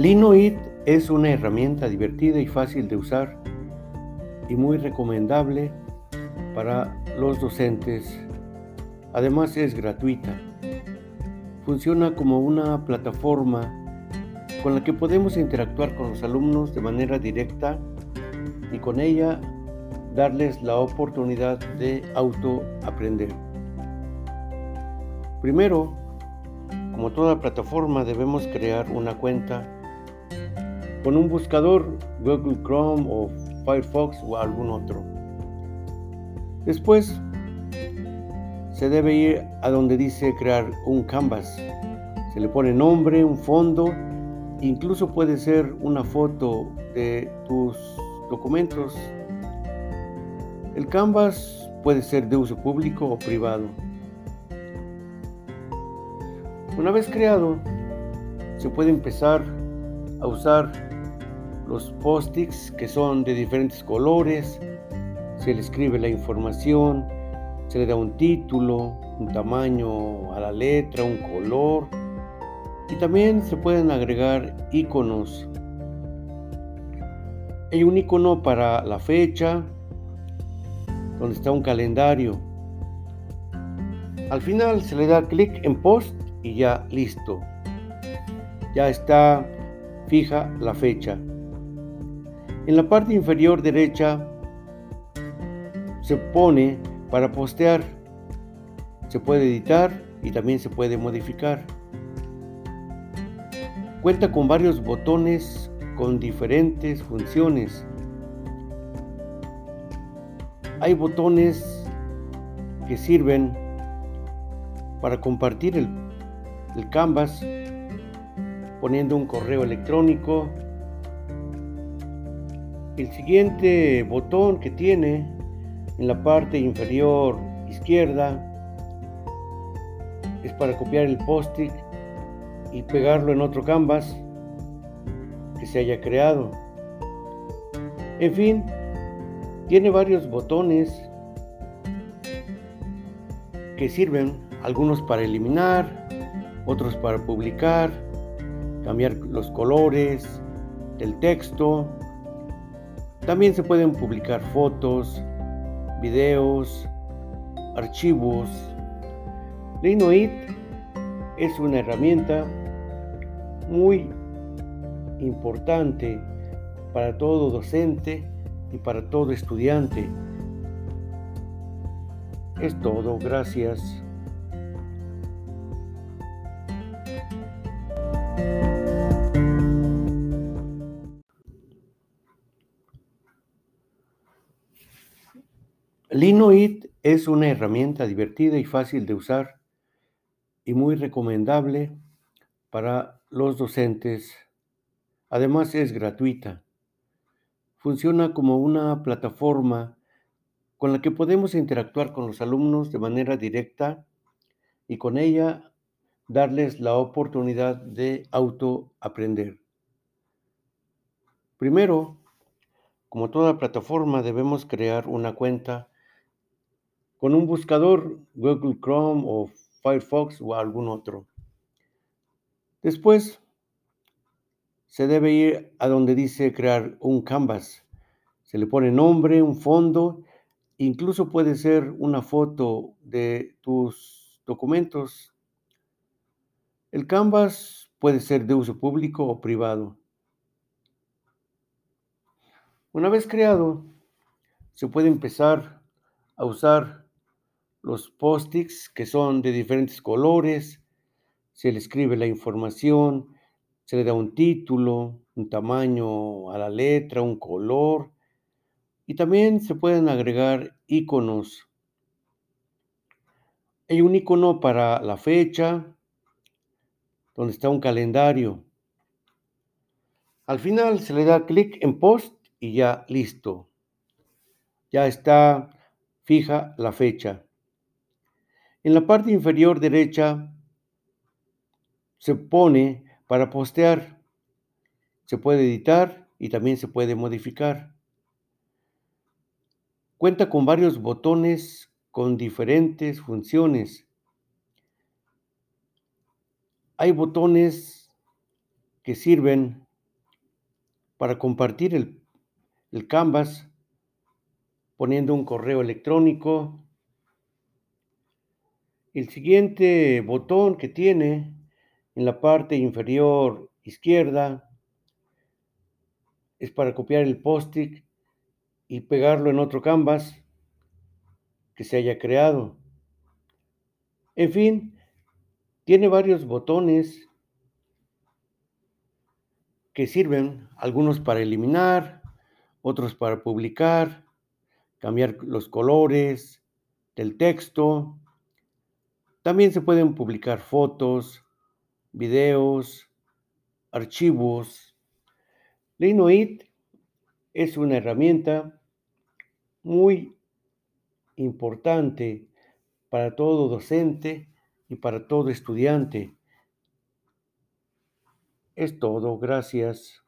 Linoid es una herramienta divertida y fácil de usar y muy recomendable para los docentes. Además es gratuita. Funciona como una plataforma con la que podemos interactuar con los alumnos de manera directa y con ella darles la oportunidad de autoaprender. Primero, como toda plataforma debemos crear una cuenta con un buscador Google Chrome o Firefox o algún otro. Después se debe ir a donde dice crear un canvas. Se le pone nombre, un fondo, incluso puede ser una foto de tus documentos. El canvas puede ser de uso público o privado. Una vez creado, se puede empezar a usar los post-its que son de diferentes colores, se le escribe la información, se le da un título, un tamaño a la letra, un color y también se pueden agregar iconos. Hay un icono para la fecha, donde está un calendario. Al final se le da clic en post y ya listo. Ya está fija la fecha. En la parte inferior derecha se pone para postear. Se puede editar y también se puede modificar. Cuenta con varios botones con diferentes funciones. Hay botones que sirven para compartir el, canvas poniendo un correo electrónico. El siguiente botón que tiene en la parte inferior izquierda es para copiar el post-it y pegarlo en otro canvas que se haya creado. En fin, tiene varios botones que sirven, algunos para eliminar, otros para publicar, cambiar los colores del texto. También se pueden publicar fotos, videos, archivos. Linoid es una herramienta muy importante para todo docente y para todo estudiante. Es todo, gracias. Linoid es una herramienta divertida y fácil de usar y muy recomendable para los docentes. Además es gratuita. Funciona como una plataforma con la que podemos interactuar con los alumnos de manera directa y con ella darles la oportunidad de autoaprender. Primero, como toda plataforma, debemos crear una cuenta con un buscador Google Chrome o Firefox o algún otro. Después se debe ir a donde dice crear un canvas. Se le pone nombre, un fondo, incluso puede ser una foto de tus documentos. El canvas puede ser de uso público o privado. Una vez creado, se puede empezar a usar los post-its que son de diferentes colores, se le escribe la información, se le da un título, un tamaño a la letra, un color y también se pueden agregar iconos. Hay un icono para la fecha, donde está un calendario. Al final se le da clic en post y ya listo. Ya está fija la fecha. En la parte inferior derecha se pone para postear. Se puede editar y también se puede modificar. Cuenta con varios botones con diferentes funciones. Hay botones que sirven para compartir el, el Canvas poniendo un correo electrónico. El siguiente botón que tiene en la parte inferior izquierda es para copiar el post-it y pegarlo en otro canvas que se haya creado. En fin, tiene varios botones que sirven, algunos para eliminar, otros para publicar, cambiar los colores del texto. También se pueden publicar fotos, videos, archivos. Linoit es una herramienta muy importante para todo docente y para todo estudiante. Es todo, gracias.